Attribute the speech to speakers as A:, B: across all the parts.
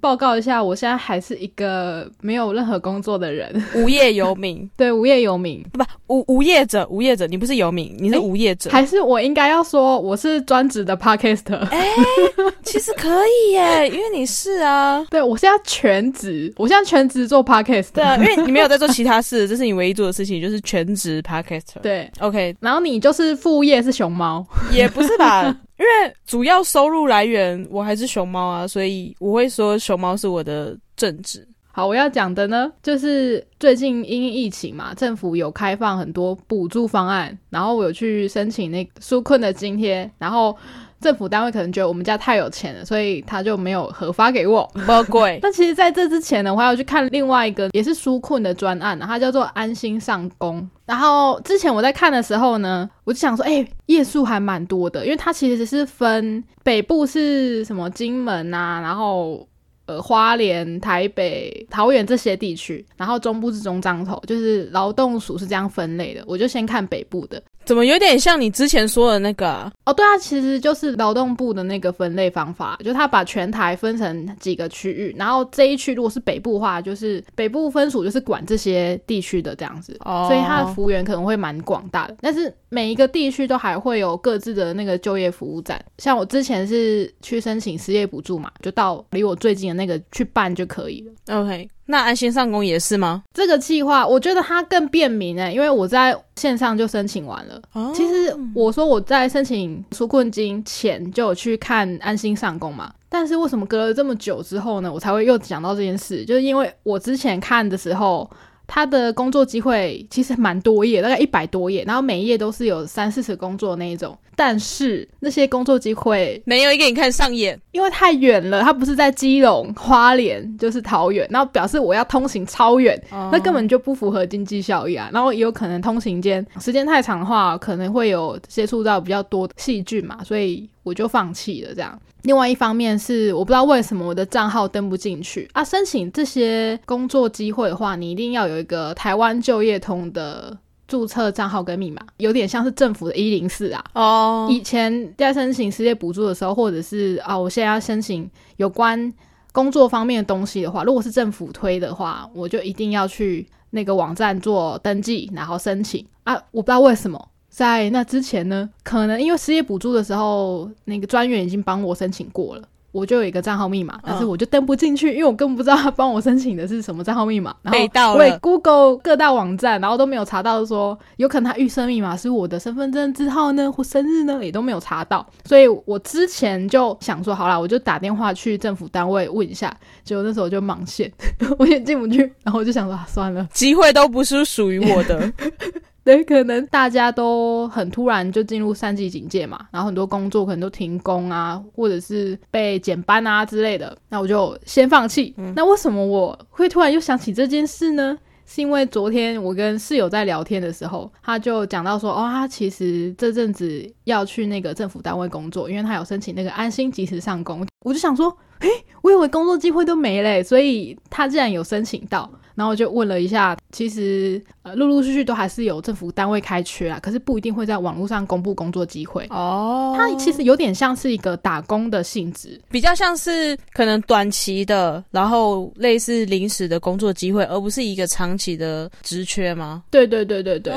A: 报告一下，我现在还是一个没有任何工作的人，
B: 无业游民，
A: 对，无业游民，
B: 不无无业者，无业者，你不是游民，你是无业者，
A: 还是我应该要说我是专职的 podcaster？
B: 哎，其实可以耶，因为你是啊，
A: 对我现在全职，我现在全职做 podcast，
B: 对啊，因为你没有在做其他事，这是你唯一做的事情，就是全职 podcaster。
A: 对
B: ，OK，
A: 然后你就是副业是熊猫，
B: 也不是吧？因为主要收入来源我还是熊猫啊，所以我会说熊猫是我的正职。
A: 好，我要讲的呢，就是最近因疫情嘛，政府有开放很多补助方案，然后我有去申请那纾困的津贴，然后政府单位可能觉得我们家太有钱了，所以他就没有核发给我，
B: 不贵。
A: 那其实在这之前呢，我还要去看另外一个也是纾困的专案，它叫做安心上工。然后之前我在看的时候呢，我就想说，哎，页数还蛮多的，因为它其实是分北部是什么金门啊，然后呃花莲、台北、桃园这些地区，然后中部是中彰头，就是劳动署是这样分类的。我就先看北部的。
B: 怎么有点像你之前说的那个
A: 哦？对啊，其实就是劳动部的那个分类方法，就他把全台分成几个区域，然后这一区如果是北部的话，就是北部分属就是管这些地区的这样子，所以他的服务员可能会蛮广大的。但是每一个地区都还会有各自的那个就业服务站，像我之前是去申请失业补助嘛，就到离我最近的那个去办就可以了。
B: OK。那安心上工也是吗？
A: 这个计划我觉得它更便民哎，因为我在线上就申请完了。其实我说我在申请纾困金前就有去看安心上工嘛，但是为什么隔了这么久之后呢，我才会又讲到这件事？就是因为我之前看的时候。他的工作机会其实蛮多页，大概一百多页，然后每一页都是有三四十工作那一种。但是那些工作机会
B: 没有一个你看上眼，
A: 因为太远了。他不是在基隆、花莲，就是桃园，然后表示我要通行超远，那根本就不符合经济效益啊。然后也有可能通行间时间太长的话，可能会有接触到比较多细菌嘛，所以我就放弃了这样。另外一方面是我不知道为什么我的账号登不进去啊！申请这些工作机会的话，你一定要有一个台湾就业通的注册账号跟密码，有点像是政府的一零四啊。哦，以前在申请失业补助的时候，或者是啊，我现在要申请有关工作方面的东西的话，如果是政府推的话，我就一定要去那个网站做登记，然后申请啊！我不知道为什么。在那之前呢，可能因为失业补助的时候，那个专员已经帮我申请过了，我就有一个账号密码，但是我就登不进去，因为我根本不知道他帮我申请的是什么账号密码。然后我 Google 各大网站，然后都没有查到说，有可能他预设密码是我的身份证字号呢，或生日呢，也都没有查到。所以我之前就想说，好啦，我就打电话去政府单位问一下，结果那时候就忙线，我也进不去，然后我就想说，算了，
B: 机会都不是属于我的。
A: 对，可能大家都很突然就进入三级警戒嘛，然后很多工作可能都停工啊，或者是被减班啊之类的，那我就先放弃。那为什么我会突然又想起这件事呢？是因为昨天我跟室友在聊天的时候，他就讲到说，哦，他其实这阵子要去那个政府单位工作，因为他有申请那个安心及时上工。我就想说，诶，我以为工作机会都没嘞，所以他竟然有申请到。然后我就问了一下，其实呃，陆陆续续都还是有政府单位开缺啊，可是不一定会在网络上公布工作机会哦。它其实有点像是一个打工的性质，
B: 比较像是可能短期的，然后类似临时的工作机会，而不是一个长期的职缺吗？
A: 对对对对对。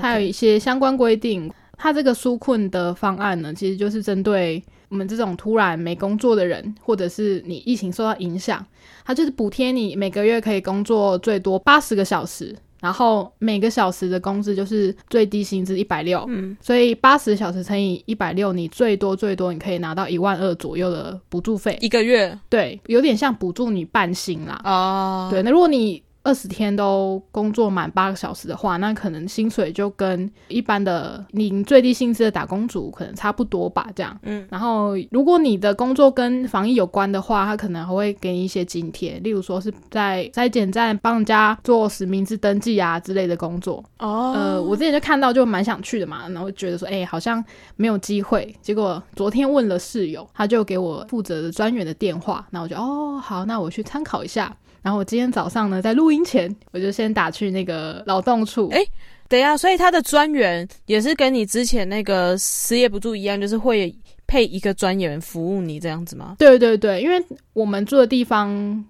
A: 它有一些相关规定，它这个纾困的方案呢，其实就是针对我们这种突然没工作的人，或者是你疫情受到影响。它就是补贴你每个月可以工作最多八十个小时，然后每个小时的工资就是最低薪资一百六，嗯，所以八十小时乘以一百六，你最多最多你可以拿到一万二左右的补助费
B: 一个月，
A: 对，有点像补助你半薪啦，哦，对，那如果你。二十天都工作满八个小时的话，那可能薪水就跟一般的领最低薪资的打工族可能差不多吧。这样，嗯，然后如果你的工作跟防疫有关的话，他可能还会给你一些津贴，例如说是在筛检站帮人家做实名制登记啊之类的工作。哦，呃，我之前就看到就蛮想去的嘛，然后觉得说，哎，好像没有机会。结果昨天问了室友，他就给我负责的专员的电话，那我就哦，好，那我去参考一下。然后我今天早上呢，在录音前，我就先打去那个劳动处。
B: 哎，等一下，所以他的专员也是跟你之前那个失业补助一样，就是会。配一个专员服务你这样子吗？
A: 对对对，因为我们住的地方。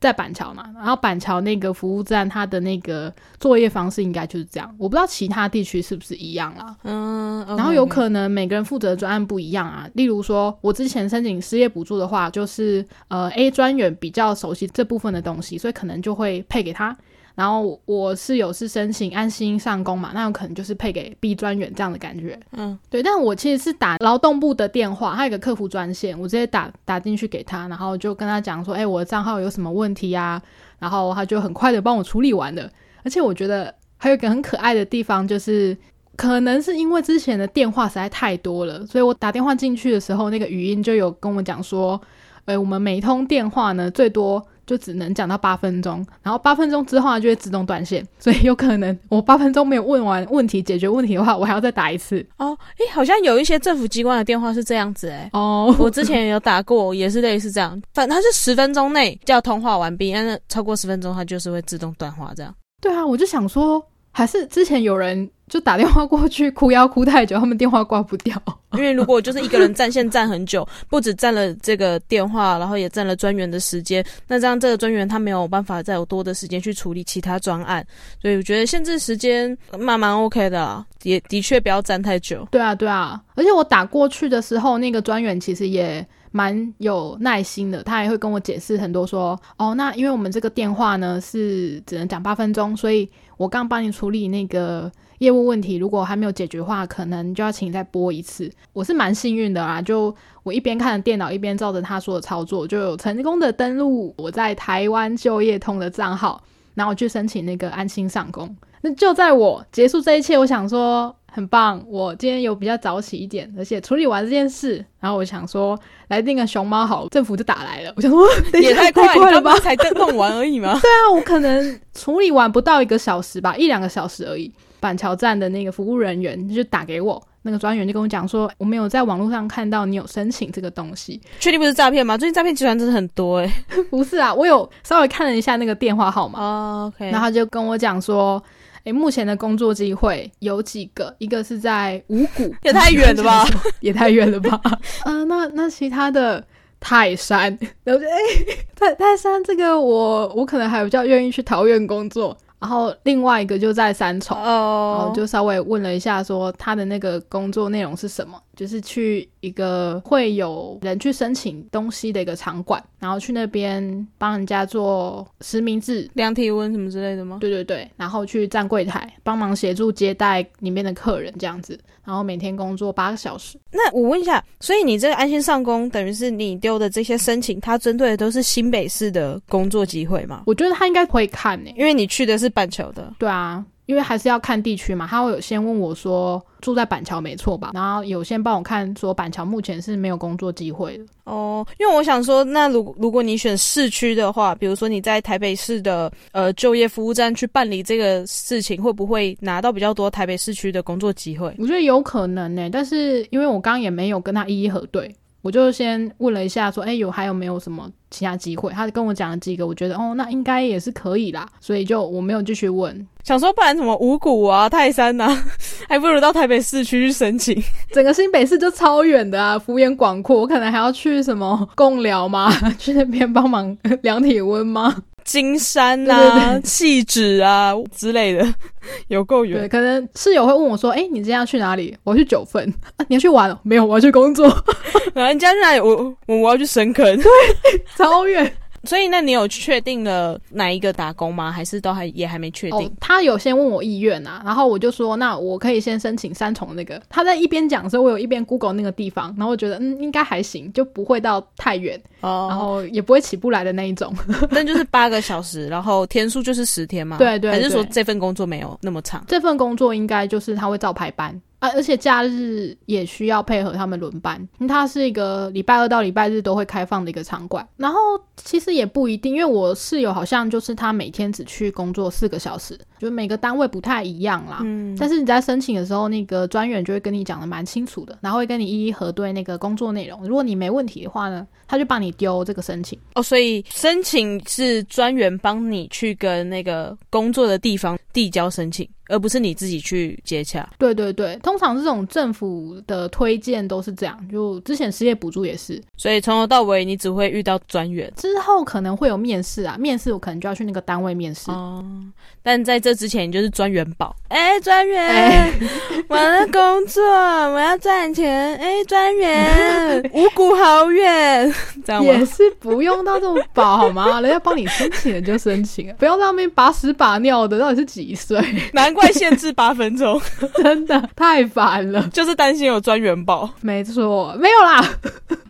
A: 在板桥嘛，然后板桥那个服务站，它的那个作业方式应该就是这样。我不知道其他地区是不是一样啦。嗯，然后有可能每个人负责的专案不一样啊。例如说，我之前申请失业补助的话，就是呃 A 专员比较熟悉这部分的东西，所以可能就会配给他。然后我室友是申请安心上工嘛，那有可能就是配给 B 专员这样的感觉。嗯，对。但我其实是打劳动部的电话，他有个客服专线，我直接打打进去给他，然后就跟他讲说，哎，我的账号有什么问题呀？然后他就很快的帮我处理完了。而且我觉得还有一个很可爱的地方，就是可能是因为之前的电话实在太多了，所以我打电话进去的时候，那个语音就有跟我讲说，哎，我们每通电话呢最多。就只能讲到八分钟，然后八分钟之后就会自动断线，所以有可能我八分钟没有问完问题解决问题的话，我还要再打一次。
B: 哦，诶，好像有一些政府机关的电话是这样子，诶。哦，我之前有打过，也是类似这样，反正它是十分钟内就要通话完毕，但是超过十分钟它就是会自动断话这样。
A: 对啊，我就想说。还是之前有人就打电话过去哭要哭太久，他们电话挂不掉。
B: 因为如果就是一个人占线占很久，不止占了这个电话，然后也占了专员的时间，那这样这个专员他没有办法再有多的时间去处理其他专案，所以我觉得限制时间蛮蛮 OK 的，也的确不要占太久。
A: 对啊，对啊，而且我打过去的时候，那个专员其实也。蛮有耐心的，他也会跟我解释很多，说哦，那因为我们这个电话呢是只能讲八分钟，所以我刚帮你处理那个业务问题，如果还没有解决的话，可能就要请你再拨一次。我是蛮幸运的啊，就我一边看着电脑，一边照着他说的操作，就有成功的登录我在台湾就业通的账号，然后去申请那个安心上工。那就在我结束这一切，我想说。很棒，我今天有比较早起一点，而且处理完这件事，然后我想说来订个熊猫好，政府就打来了。我想说
B: 也太快了吧，才弄完而已吗？
A: 对啊，我可能处理完不到一个小时吧，一两个小时而已。板桥站的那个服务人员就打给我，那个专员就跟我讲说，我没有在网络上看到你有申请这个东西，
B: 确定不是诈骗吗？最近诈骗集团真的很多哎，
A: 不是啊，我有稍微看了一下那个电话号码，OK，然后他就跟我讲说。哎，目前的工作机会有几个？一个是在五谷
B: 也太远了吧，
A: 也太远了吧。嗯，那那其他的泰山，然后哎，泰泰山这个我我可能还比较愿意去桃园工作。然后另外一个就在三重，然后就稍微问了一下，说他的那个工作内容是什么，就是去一个会有人去申请东西的一个场馆，然后去那边帮人家做实名制、
B: 量体温什么之类的吗？
A: 对对对，然后去站柜台，帮忙协助接待里面的客人这样子，然后每天工作八个小时。
B: 那我问一下，所以你这个安心上工，等于是你丢的这些申请，它针对的都是新北市的工作机会吗？
A: 我觉得他应该会看呢，
B: 因为你去的是。板桥的，
A: 对啊，因为还是要看地区嘛。他会有先问我说住在板桥没错吧？然后有先帮我看说板桥目前是没有工作机会的
B: 哦。因为我想说，那如如果你选市区的话，比如说你在台北市的呃就业服务站去办理这个事情，会不会拿到比较多台北市区的工作机会？
A: 我觉得有可能呢，但是因为我刚刚也没有跟他一一核对。我就先问了一下，说，哎，有还有没有什么其他机会？他跟我讲了几个，我觉得，哦，那应该也是可以啦，所以就我没有继续问。
B: 想说，不然什么五谷啊、泰山呐，还不如到台北市区去申请。
A: 整个新北市就超远的啊，幅员广阔，我可能还要去什么贡寮吗？去那边帮忙量体温吗？
B: 金山呐、气质啊之类的，有够远。
A: 对，可能室友会问我说：“哎，你今天要去哪里？”我要去九份 啊，你要去玩？没有，我要去工作。
B: 人家去哪里？我我我要去深坑。
A: 对，超远。
B: 所以，那你有确定了哪一个打工吗？还是都还也还没确定？
A: 他有先问我意愿啊，然后我就说，那我可以先申请三重那个。他在一边讲的时候，我有一边 Google 那个地方，然后我觉得嗯，应该还行，就不会到太远，哦，然后也不会起不来的那一种。
B: 那就是八个小时，然后天数就是十天吗？
A: 对对，
B: 还是说这份工作没有那么长？
A: 这份工作应该就是他会照排班。啊，而且假日也需要配合他们轮班，因为它是一个礼拜二到礼拜日都会开放的一个场馆。然后其实也不一定，因为我室友好像就是他每天只去工作四个小时，就每个单位不太一样啦。
B: 嗯，
A: 但是你在申请的时候，那个专员就会跟你讲的蛮清楚的，然后会跟你一一核对那个工作内容。如果你没问题的话呢，他就帮你丢这个申请。
B: 哦，所以申请是专员帮你去跟那个工作的地方递交申请。而不是你自己去接洽。
A: 对对对，通常这种政府的推荐都是这样。就之前失业补助也是，
B: 所以从头到尾你只会遇到专员，
A: 之后可能会有面试啊，面试我可能就要去那个单位面试。
B: 哦，但在这之前你就是专员宝。哎，专员，我的工作，我要赚钱。哎，专员，五谷好远，这样
A: 也是不用到这么饱好吗？人家帮你申请了就申请，不要在那边把屎把尿的。到底是几岁？
B: 难怪。限制八分钟，
A: 真的太烦了，
B: 就是担心有专员宝。
A: 没错，没有啦，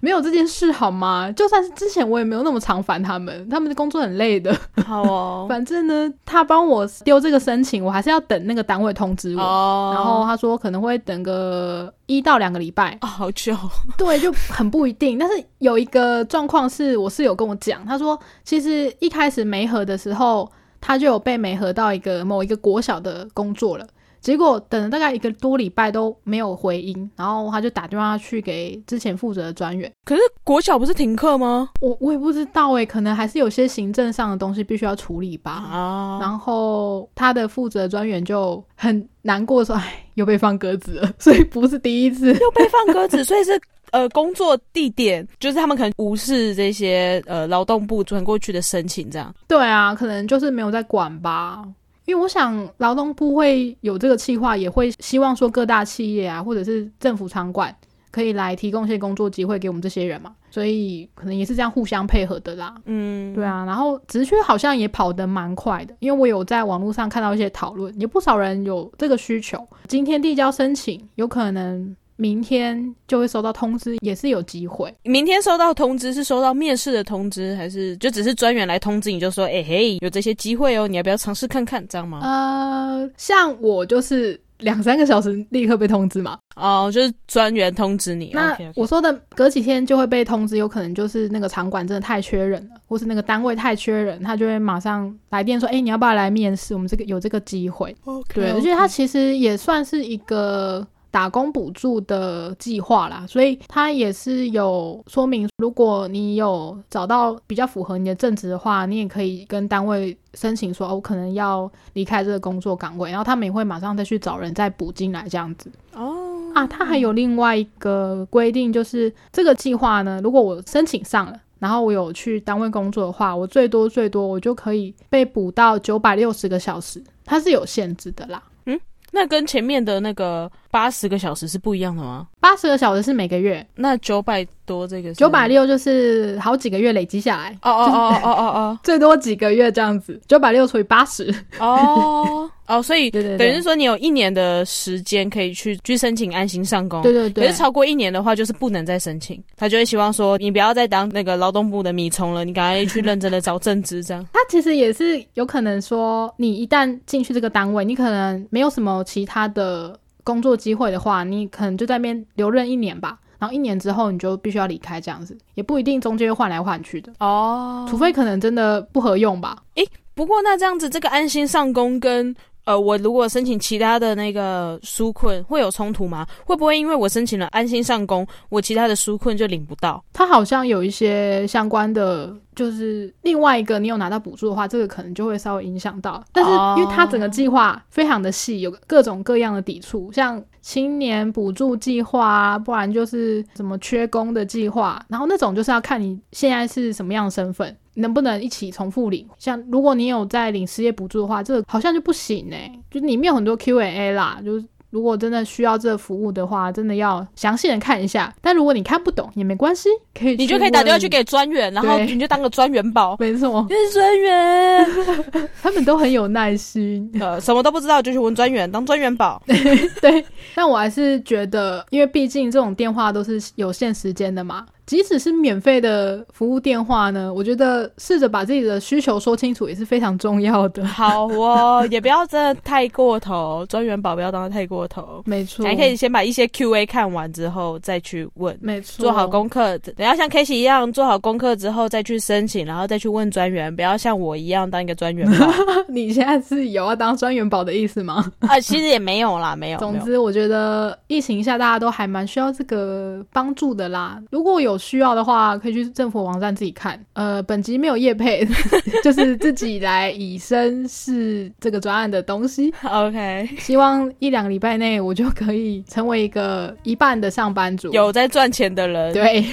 A: 没有这件事好吗？就算是之前我也没有那么常烦他们，他们的工作很累的。
B: 好哦，
A: 反正呢，他帮我丢这个申请，我还是要等那个单位通知我。哦，然后他说可能会等个一到两个礼拜，
B: 好久。
A: 对，就很不一定。但是有一个状况是，我室友跟我讲，他说其实一开始没合的时候。他就有被没合到一个某一个国小的工作了，结果等了大概一个多礼拜都没有回音，然后他就打电话去给之前负责的专员。
B: 可是国小不是停课吗？
A: 我我也不知道诶，可能还是有些行政上的东西必须要处理吧。啊，然后他的负责专员就很难过说：“哎，又被放鸽子了。”所以不是第一次
B: 又被放鸽子，所以是。呃，工作地点就是他们可能无视这些呃劳动部转过去的申请，这样。
A: 对啊，可能就是没有在管吧。因为我想劳动部会有这个计划，也会希望说各大企业啊，或者是政府场馆可以来提供一些工作机会给我们这些人嘛。所以可能也是这样互相配合的啦。嗯，对啊。然后职缺好像也跑得蛮快的，因为我有在网络上看到一些讨论，有不少人有这个需求。今天递交申请，有可能。明天就会收到通知，也是有机会。
B: 明天收到通知是收到面试的通知，还是就只是专员来通知你就说，哎嘿，有这些机会哦，你要不要尝试看看，这样吗？
A: 呃，像我就是两三个小时立刻被通知嘛。
B: 哦，就是专员通知你。
A: 那我说的隔几天就会被通知，有可能就是那个场馆真的太缺人了，或是那个单位太缺人，他就会马上来电说，哎，你要不要来面试？我们这个有这个机会。对，我觉得他其实也算是一个。打工补助的计划啦，所以它也是有说明，如果你有找到比较符合你的正职的话，你也可以跟单位申请说，我可能要离开这个工作岗位，然后他们也会马上再去找人再补进来这样子。哦，啊，他还有另外一个规定，就是这个计划呢，如果我申请上了，然后我有去单位工作的话，我最多最多我就可以被补到九百六十个小时，它是有限制的啦。
B: 嗯那跟前面的那个八十个小时是不一样的吗？
A: 八十个小时是每个月，
B: 那九百多这个
A: 九百六就是好几个月累积下来。
B: 哦哦哦哦哦哦，
A: 最多几个月这样子，九百六除以八十。
B: 哦。哦，所以 等于是说你有一年的时间可以去去申请安心上工，
A: 对对对。
B: 可是超过一年的话，就是不能再申请。他就会希望说你不要再当那个劳动部的米虫了，你赶快去认真的找正职这样。
A: 他其实也是有可能说，你一旦进去这个单位，你可能没有什么其他的工作机会的话，你可能就在那边留任一年吧。然后一年之后你就必须要离开这样子，也不一定中间又换来换去的哦。除非可能真的不合用吧。
B: 诶，不过那这样子这个安心上工跟。呃，我如果申请其他的那个纾困，会有冲突吗？会不会因为我申请了安心上工，我其他的纾困就领不到？
A: 它好像有一些相关的，就是另外一个，你有拿到补助的话，这个可能就会稍微影响到。但是因为它整个计划非常的细，有各种各样的抵触，像青年补助计划啊，不然就是什么缺工的计划，然后那种就是要看你现在是什么样的身份。能不能一起重复领？像如果你有在领失业补助的话，这个好像就不行哎，就里面有很多 Q&A 啦，就是。如果真的需要这服务的话，真的要详细的看一下。但如果你看不懂也没关系，可以
B: 你就可以打电话去给专员，然后你就当个专员宝。
A: 没错，
B: 是专员，
A: 他们都很有耐心。
B: 呃，什么都不知道就去问专员，当专员宝。
A: 对，但我还是觉得，因为毕竟这种电话都是有限时间的嘛。即使是免费的服务电话呢，我觉得试着把自己的需求说清楚也是非常重要的。
B: 好哦，也不要真的太过头，专员保不要当的太过头。
A: 没错，
B: 还可以先把一些 Q&A 看完之后再去问。
A: 没错，
B: 做好功课，等要像 K 西一样做好功课之后再去申请，然后再去问专员，不要像我一样当一个专员保。
A: 你现在是有要当专员保的意思吗？
B: 啊，其实也没有啦，没有。
A: 总之，我觉得疫情下大家都还蛮需要这个帮助的啦。如果有需要的话，可以去政府网站自己看。呃，本集没有业配，就是自己来以身试这个专案的东西。
B: OK，
A: 希望一两个礼拜内我就可以成为一个一半的上班族，
B: 有在赚钱的人。
A: 对，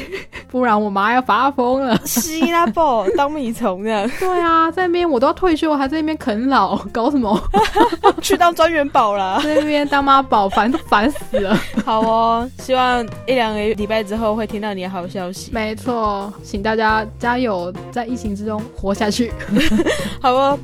A: 不然我妈要发疯了。
B: 吸啦，不当米虫的。
A: 对啊，在那边我都要退休，还在那边啃老，搞什么？
B: 去当专员宝了，
A: 在那边当妈宝，烦都烦死了。
B: 好哦，希望一两个礼拜之后会听到你的好消息。
A: 没错，请大家加油，在疫情之中活下去。
B: 好哦，